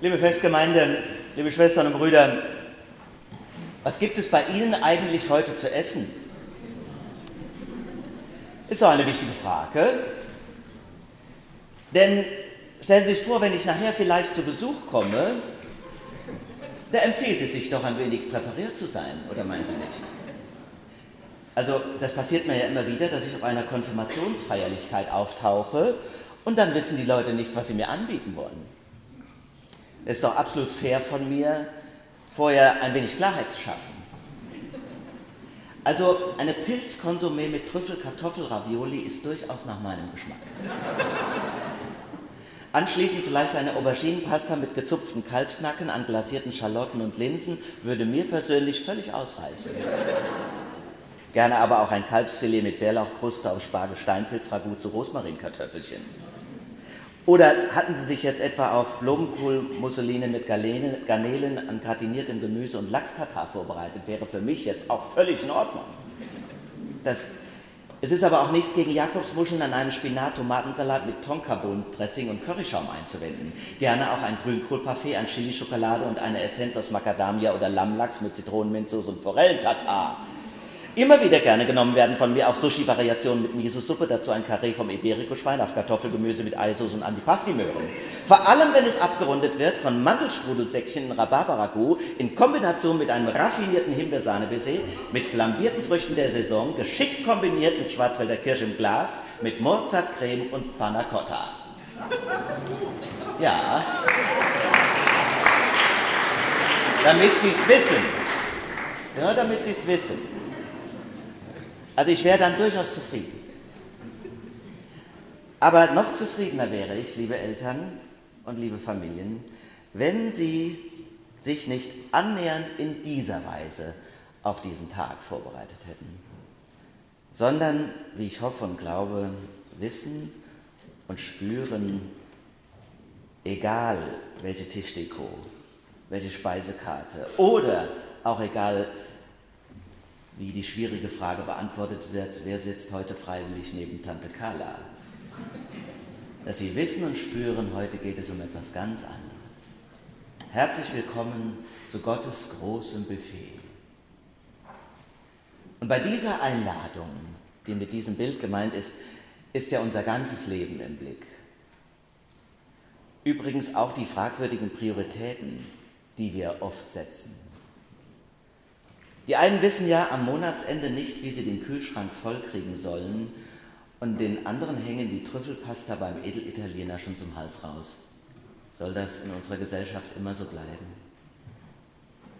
Liebe Festgemeinde, liebe Schwestern und Brüder, was gibt es bei Ihnen eigentlich heute zu essen? Ist doch eine wichtige Frage. Denn stellen Sie sich vor, wenn ich nachher vielleicht zu Besuch komme, da empfiehlt es sich doch ein wenig präpariert zu sein, oder meinen Sie nicht? Also das passiert mir ja immer wieder, dass ich auf einer Konfirmationsfeierlichkeit auftauche und dann wissen die Leute nicht, was sie mir anbieten wollen. Es ist doch absolut fair von mir, vorher ein wenig Klarheit zu schaffen. Also eine Pilzkonsumé mit Trüffel-Kartoffel-Ravioli ist durchaus nach meinem Geschmack. Anschließend vielleicht eine Auberginenpasta mit gezupften Kalbsnacken an glasierten Schalotten und Linsen würde mir persönlich völlig ausreichen. Gerne aber auch ein Kalbsfilet mit Bärlauchkruste aus Spargel-Steinpilz-Ragout zu Rosmarinkartoffelchen. Oder hatten Sie sich jetzt etwa auf Blumenkohlmusseline mit Garnelen, Garnelen an gratiniertem Gemüse und Lachs-Tatar vorbereitet? Wäre für mich jetzt auch völlig in Ordnung. Das, es ist aber auch nichts gegen Jakobsmuscheln an einem Spinat-Tomatensalat mit Tonkabohnen-Dressing und Curryschaum einzuwenden. Gerne auch ein Grünkohlparfait an Chilischokolade und eine Essenz aus Macadamia oder Lammlachs mit Zitronenminzsoße und Forellentatar. Immer wieder gerne genommen werden von mir auch Sushi-Variationen mit Miso-Suppe, dazu ein Karree vom Iberico-Schwein auf Kartoffelgemüse mit Eisauce und Antipasti-Möhren. Vor allem, wenn es abgerundet wird von Mandelstrudelsäckchen Rhabarber-Ragout in Kombination mit einem raffinierten Himbeersahne-Baiser mit flambierten Früchten der Saison, geschickt kombiniert mit Schwarzwälder Kirsch im Glas, mit Mozartcreme und Panna Cotta. Ja. Damit Sie es wissen. Ja, damit Sie es wissen. Also ich wäre dann durchaus zufrieden. Aber noch zufriedener wäre ich, liebe Eltern und liebe Familien, wenn Sie sich nicht annähernd in dieser Weise auf diesen Tag vorbereitet hätten, sondern, wie ich hoffe und glaube, wissen und spüren, egal welche Tischdeko, welche Speisekarte oder auch egal wie die schwierige Frage beantwortet wird, wer sitzt heute freiwillig neben Tante Carla? Dass Sie wissen und spüren, heute geht es um etwas ganz anderes. Herzlich willkommen zu Gottes großem Buffet. Und bei dieser Einladung, die mit diesem Bild gemeint ist, ist ja unser ganzes Leben im Blick. Übrigens auch die fragwürdigen Prioritäten, die wir oft setzen. Die einen wissen ja am Monatsende nicht, wie sie den Kühlschrank vollkriegen sollen, und den anderen hängen die Trüffelpasta beim Edelitaliener schon zum Hals raus. Soll das in unserer Gesellschaft immer so bleiben?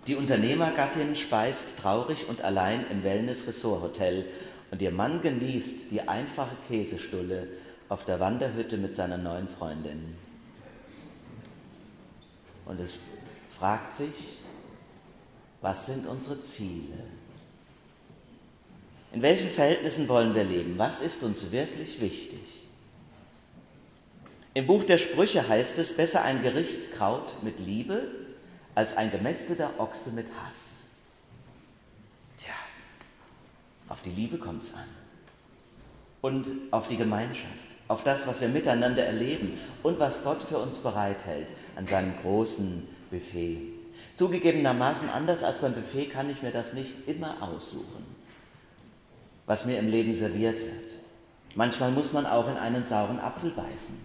Die Unternehmergattin speist traurig und allein im Wellness-Ressort-Hotel und ihr Mann genießt die einfache Käsestulle auf der Wanderhütte mit seiner neuen Freundin. Und es fragt sich, was sind unsere Ziele? In welchen Verhältnissen wollen wir leben? Was ist uns wirklich wichtig? Im Buch der Sprüche heißt es, besser ein Gericht Kraut mit Liebe als ein gemästeter Ochse mit Hass. Tja, auf die Liebe kommt es an. Und auf die Gemeinschaft, auf das, was wir miteinander erleben und was Gott für uns bereithält an seinem großen Buffet. Zugegebenermaßen anders als beim Buffet kann ich mir das nicht immer aussuchen, was mir im Leben serviert wird. Manchmal muss man auch in einen sauren Apfel beißen.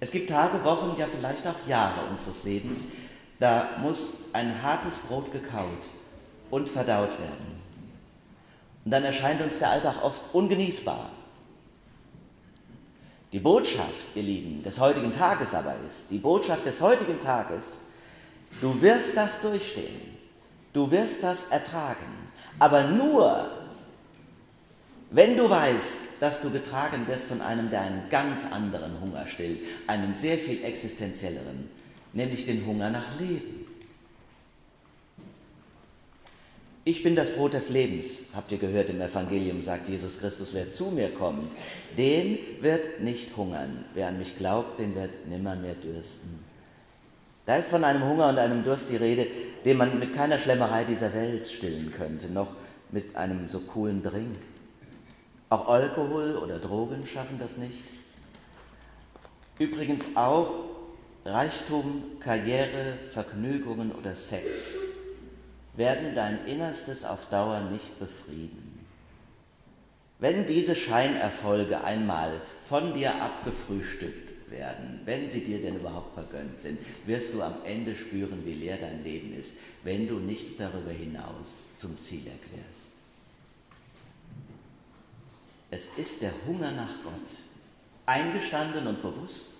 Es gibt Tage, Wochen, ja vielleicht auch Jahre unseres Lebens, da muss ein hartes Brot gekaut und verdaut werden. Und dann erscheint uns der Alltag oft ungenießbar. Die Botschaft, ihr Lieben, des heutigen Tages aber ist, die Botschaft des heutigen Tages, Du wirst das durchstehen. Du wirst das ertragen. Aber nur, wenn du weißt, dass du getragen wirst von einem, der einen ganz anderen Hunger stillt, einen sehr viel existenzielleren, nämlich den Hunger nach Leben. Ich bin das Brot des Lebens, habt ihr gehört im Evangelium, sagt Jesus Christus, wer zu mir kommt, den wird nicht hungern. Wer an mich glaubt, den wird nimmer mehr dürsten. Da ist von einem Hunger und einem Durst die Rede, den man mit keiner Schlemmerei dieser Welt stillen könnte, noch mit einem so coolen Drink. Auch Alkohol oder Drogen schaffen das nicht. Übrigens auch Reichtum, Karriere, Vergnügungen oder Sex werden dein Innerstes auf Dauer nicht befrieden. Wenn diese Scheinerfolge einmal von dir abgefrühstückt werden, wenn sie dir denn überhaupt vergönnt sind, wirst du am Ende spüren, wie leer dein Leben ist, wenn du nichts darüber hinaus zum Ziel erklärst. Es ist der Hunger nach Gott, eingestanden und bewusst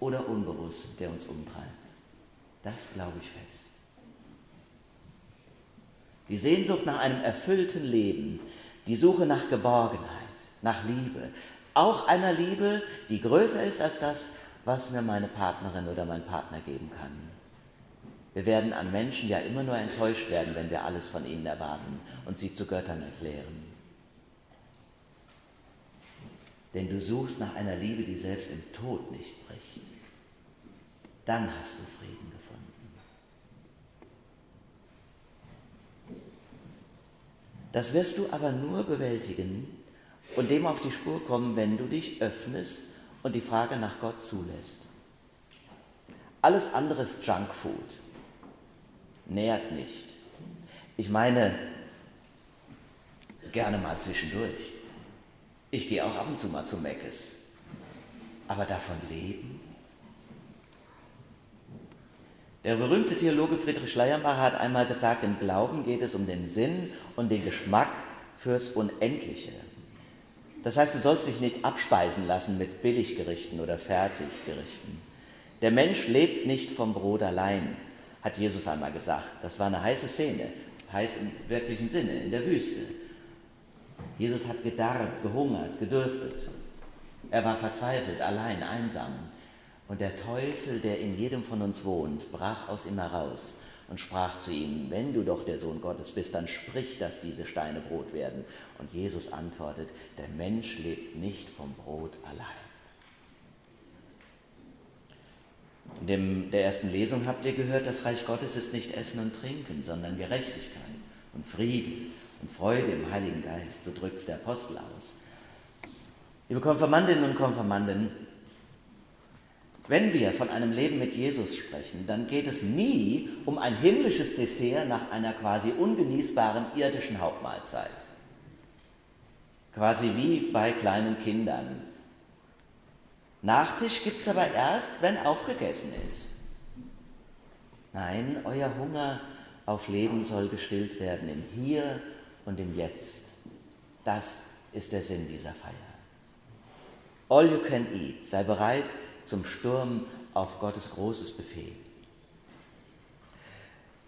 oder unbewusst, der uns umtreibt. Das glaube ich fest. Die Sehnsucht nach einem erfüllten Leben, die Suche nach Geborgenheit, nach Liebe, auch einer Liebe, die größer ist als das, was mir meine Partnerin oder mein Partner geben kann. Wir werden an Menschen ja immer nur enttäuscht werden, wenn wir alles von ihnen erwarten und sie zu Göttern erklären. Denn du suchst nach einer Liebe, die selbst im Tod nicht bricht. Dann hast du Frieden gefunden. Das wirst du aber nur bewältigen und dem auf die Spur kommen, wenn du dich öffnest und die Frage nach Gott zulässt. Alles andere ist Junkfood, nährt nicht. Ich meine, gerne mal zwischendurch. Ich gehe auch ab und zu mal zu Meckes. Aber davon leben? Der berühmte Theologe Friedrich Schleiermacher hat einmal gesagt, im Glauben geht es um den Sinn und den Geschmack fürs Unendliche. Das heißt, du sollst dich nicht abspeisen lassen mit Billiggerichten oder Fertiggerichten. Der Mensch lebt nicht vom Brot allein, hat Jesus einmal gesagt. Das war eine heiße Szene, heiß im wirklichen Sinne, in der Wüste. Jesus hat gedarrt, gehungert, gedürstet. Er war verzweifelt, allein, einsam. Und der Teufel, der in jedem von uns wohnt, brach aus ihm heraus und sprach zu ihm, wenn du doch der Sohn Gottes bist, dann sprich, dass diese Steine Brot werden. Und Jesus antwortet, der Mensch lebt nicht vom Brot allein. In dem, der ersten Lesung habt ihr gehört, das Reich Gottes ist nicht Essen und Trinken, sondern Gerechtigkeit und Frieden und Freude im Heiligen Geist, so drückt es der Apostel aus. Liebe Konfirmandinnen und Konfirmanden, wenn wir von einem Leben mit Jesus sprechen, dann geht es nie um ein himmlisches Dessert nach einer quasi ungenießbaren irdischen Hauptmahlzeit. Quasi wie bei kleinen Kindern. Nachtisch gibt es aber erst, wenn aufgegessen ist. Nein, euer Hunger auf Leben soll gestillt werden im Hier und im Jetzt. Das ist der Sinn dieser Feier. All you can eat, sei bereit zum Sturm auf Gottes großes Buffet.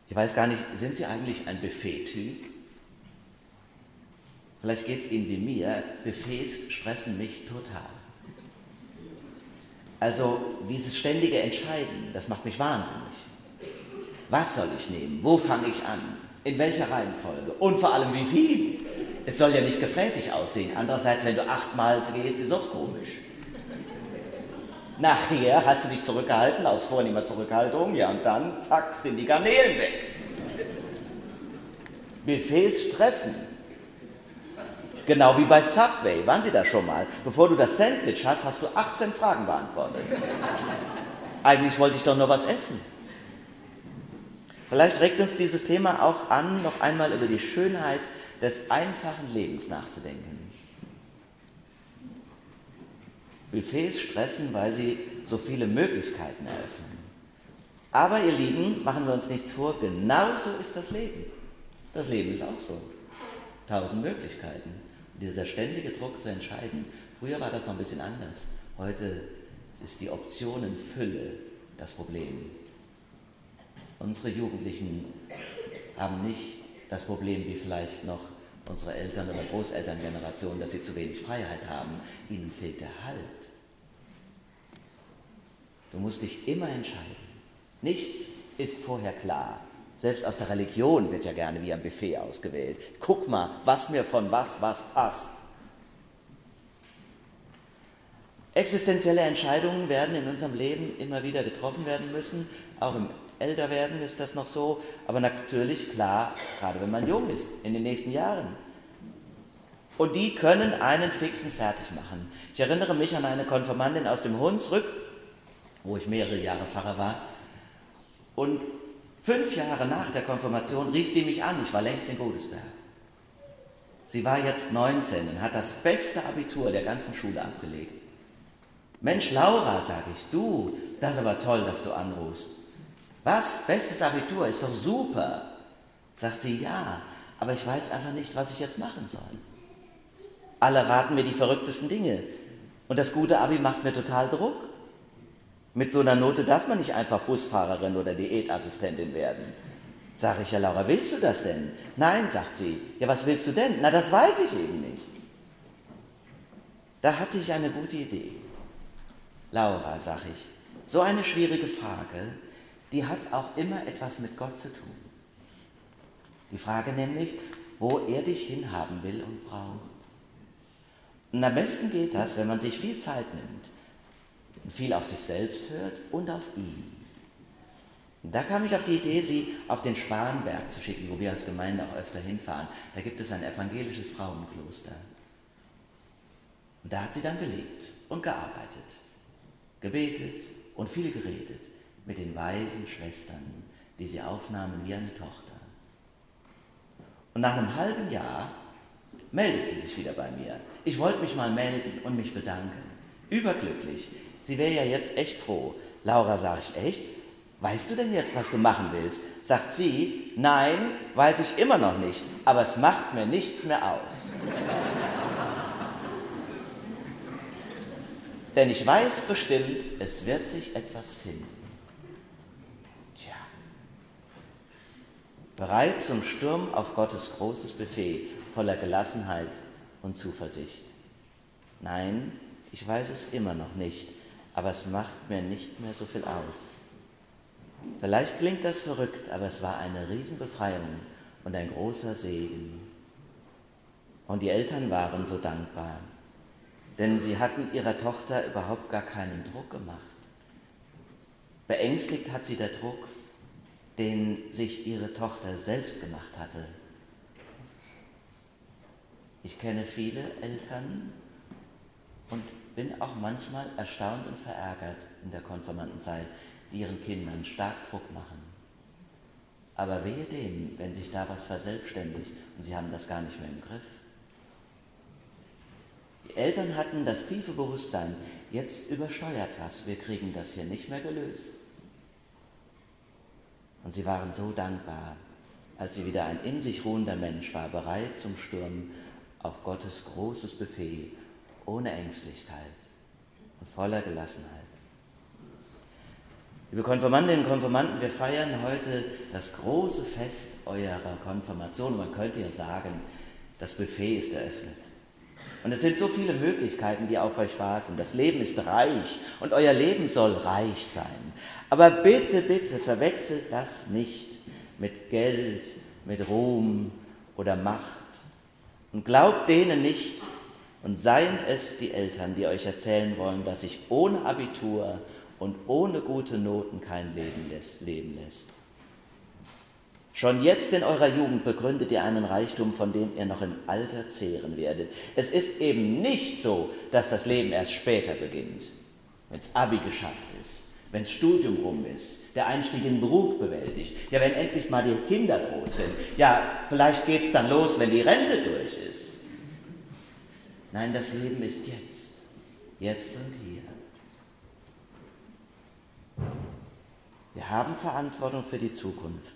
Ich weiß gar nicht, sind Sie eigentlich ein Buffet-Typ? Vielleicht geht es Ihnen wie mir, Buffets stressen mich total. Also dieses ständige Entscheiden, das macht mich wahnsinnig. Was soll ich nehmen? Wo fange ich an? In welcher Reihenfolge? Und vor allem wie viel? Es soll ja nicht gefräßig aussehen. Andererseits, wenn du achtmal gehst, ist auch komisch. Nachher hast du dich zurückgehalten, aus vornehmer Zurückhaltung, ja, und dann, zack, sind die Garnelen weg. Buffets stressen. Genau wie bei Subway. Waren Sie da schon mal? Bevor du das Sandwich hast, hast du 18 Fragen beantwortet. Eigentlich wollte ich doch nur was essen. Vielleicht regt uns dieses Thema auch an, noch einmal über die Schönheit des einfachen Lebens nachzudenken. Buffets stressen, weil sie so viele Möglichkeiten eröffnen. Aber ihr Lieben, machen wir uns nichts vor, genauso ist das Leben. Das Leben ist auch so. Tausend Möglichkeiten. Und dieser ständige Druck zu entscheiden. Früher war das noch ein bisschen anders. Heute ist die Optionenfülle das Problem. Unsere Jugendlichen haben nicht das Problem wie vielleicht noch unsere Eltern- oder Großelterngeneration, dass sie zu wenig Freiheit haben. Ihnen fehlt der Halt. Du musst dich immer entscheiden. Nichts ist vorher klar. Selbst aus der Religion wird ja gerne wie ein Buffet ausgewählt. Guck mal, was mir von was was passt. Existenzielle Entscheidungen werden in unserem Leben immer wieder getroffen werden müssen, auch im älter werden, ist das noch so. Aber natürlich, klar, gerade wenn man jung ist, in den nächsten Jahren. Und die können einen fixen fertig machen. Ich erinnere mich an eine Konfirmandin aus dem Hunsrück, wo ich mehrere Jahre Pfarrer war. Und fünf Jahre nach der Konfirmation rief die mich an, ich war längst in Godesberg. Sie war jetzt 19 und hat das beste Abitur der ganzen Schule abgelegt. Mensch, Laura, sage ich, du, das ist aber toll, dass du anrufst. Was? Bestes Abitur, ist doch super. Sagt sie, ja, aber ich weiß einfach nicht, was ich jetzt machen soll. Alle raten mir die verrücktesten Dinge. Und das gute Abi macht mir total Druck. Mit so einer Note darf man nicht einfach Busfahrerin oder Diätassistentin werden. Sag ich ja, Laura, willst du das denn? Nein, sagt sie. Ja, was willst du denn? Na, das weiß ich eben nicht. Da hatte ich eine gute Idee. Laura, sag ich, so eine schwierige Frage, die hat auch immer etwas mit Gott zu tun. Die Frage nämlich, wo er dich hinhaben will und braucht. Und am besten geht das, wenn man sich viel Zeit nimmt und viel auf sich selbst hört und auf ihn. Da kam ich auf die Idee, sie auf den Schwanberg zu schicken, wo wir als Gemeinde auch öfter hinfahren. Da gibt es ein evangelisches Frauenkloster. Und da hat sie dann gelebt und gearbeitet, gebetet und viel geredet mit den weisen Schwestern, die sie aufnahmen wie eine Tochter. Und nach einem halben Jahr meldet sie sich wieder bei mir. Ich wollte mich mal melden und mich bedanken. Überglücklich. Sie wäre ja jetzt echt froh. Laura, sage ich, echt? Weißt du denn jetzt, was du machen willst? Sagt sie, nein, weiß ich immer noch nicht, aber es macht mir nichts mehr aus. Denn ich weiß bestimmt, es wird sich etwas finden. Tja. Bereit zum Sturm auf Gottes großes Buffet voller Gelassenheit und Zuversicht. Nein, ich weiß es immer noch nicht, aber es macht mir nicht mehr so viel aus. Vielleicht klingt das verrückt, aber es war eine Riesenbefreiung und ein großer Segen. Und die Eltern waren so dankbar, denn sie hatten ihrer Tochter überhaupt gar keinen Druck gemacht. Beängstigt hat sie der Druck, den sich ihre Tochter selbst gemacht hatte. Ich kenne viele Eltern und bin auch manchmal erstaunt und verärgert in der Konfirmandenzeit, die ihren Kindern stark Druck machen. Aber wehe dem, wenn sich da was verselbstständigt und sie haben das gar nicht mehr im Griff. Die Eltern hatten das tiefe Bewusstsein, jetzt übersteuert was, wir kriegen das hier nicht mehr gelöst. Und sie waren so dankbar, als sie wieder ein in sich ruhender Mensch war, bereit zum Sturm auf Gottes großes Buffet, ohne Ängstlichkeit und voller Gelassenheit. Liebe Konfirmandinnen und Konfirmanden, wir feiern heute das große Fest eurer Konfirmation. Man könnte ja sagen, das Buffet ist eröffnet. Und es sind so viele Möglichkeiten, die auf euch warten. Das Leben ist reich und euer Leben soll reich sein. Aber bitte, bitte verwechselt das nicht mit Geld, mit Ruhm oder Macht. Und glaubt denen nicht, und seien es die Eltern, die euch erzählen wollen, dass sich ohne Abitur und ohne gute Noten kein Leben leben lässt. Schon jetzt in eurer Jugend begründet ihr einen Reichtum, von dem ihr noch im Alter zehren werdet. Es ist eben nicht so, dass das Leben erst später beginnt, wenn es Abi geschafft ist, wenn das Studium rum ist, der Einstieg in den Beruf bewältigt, ja, wenn endlich mal die Kinder groß sind, ja, vielleicht geht es dann los, wenn die Rente durch ist. Nein, das Leben ist jetzt, jetzt und hier. Wir haben Verantwortung für die Zukunft,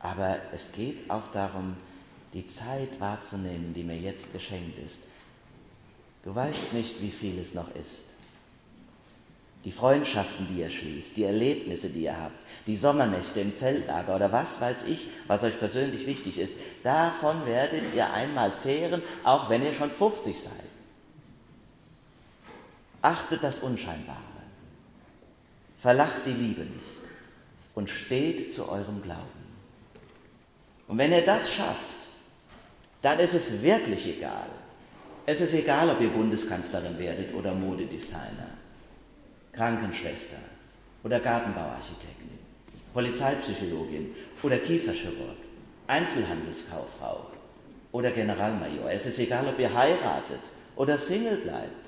aber es geht auch darum, die Zeit wahrzunehmen, die mir jetzt geschenkt ist. Du weißt nicht, wie viel es noch ist. Die Freundschaften, die ihr schließt, die Erlebnisse, die ihr habt, die Sommernächte im Zeltlager oder was weiß ich, was euch persönlich wichtig ist, davon werdet ihr einmal zehren, auch wenn ihr schon 50 seid. Achtet das Unscheinbare. Verlacht die Liebe nicht und steht zu eurem Glauben. Und wenn ihr das schafft, dann ist es wirklich egal. Es ist egal, ob ihr Bundeskanzlerin werdet oder Modedesigner, Krankenschwester oder Gartenbauarchitekt, Polizeipsychologin oder Kieferchirurg, Einzelhandelskauffrau oder Generalmajor. Es ist egal, ob ihr heiratet oder Single bleibt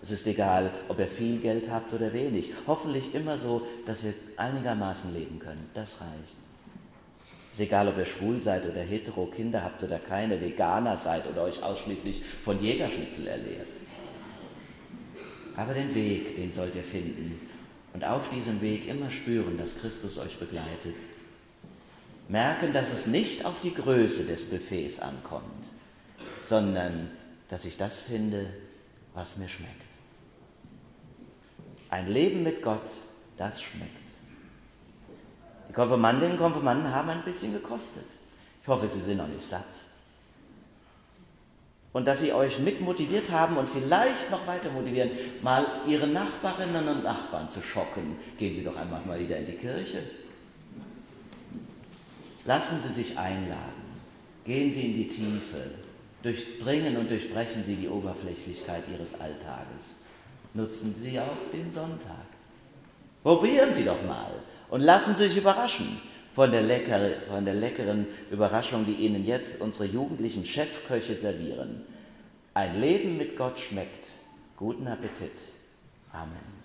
Es ist egal, ob ihr viel Geld habt oder wenig. Hoffentlich immer so, dass ihr einigermaßen leben könnt. Das reicht. Ist egal, ob ihr schwul seid oder hetero, Kinder habt oder keine, Veganer seid oder euch ausschließlich von Jägerschnitzel erlehrt. Aber den Weg, den sollt ihr finden und auf diesem Weg immer spüren, dass Christus euch begleitet. Merken, dass es nicht auf die Größe des Buffets ankommt, sondern dass ich das finde, was mir schmeckt. Ein Leben mit Gott, das schmeckt. Die Konfirmandinnen und Konfirmanden haben ein bisschen gekostet. Ich hoffe, sie sind noch nicht satt. Und dass sie euch mitmotiviert haben und vielleicht noch weiter motivieren, mal ihre Nachbarinnen und Nachbarn zu schocken. Gehen Sie doch einmal mal wieder in die Kirche. Lassen Sie sich einladen. Gehen Sie in die Tiefe. Durchdringen und durchbrechen Sie die Oberflächlichkeit Ihres Alltages. Nutzen Sie auch den Sonntag. Probieren Sie doch mal und lassen Sie sich überraschen von der, lecker, von der leckeren Überraschung, die Ihnen jetzt unsere jugendlichen Chefköche servieren. Ein Leben mit Gott schmeckt. Guten Appetit. Amen.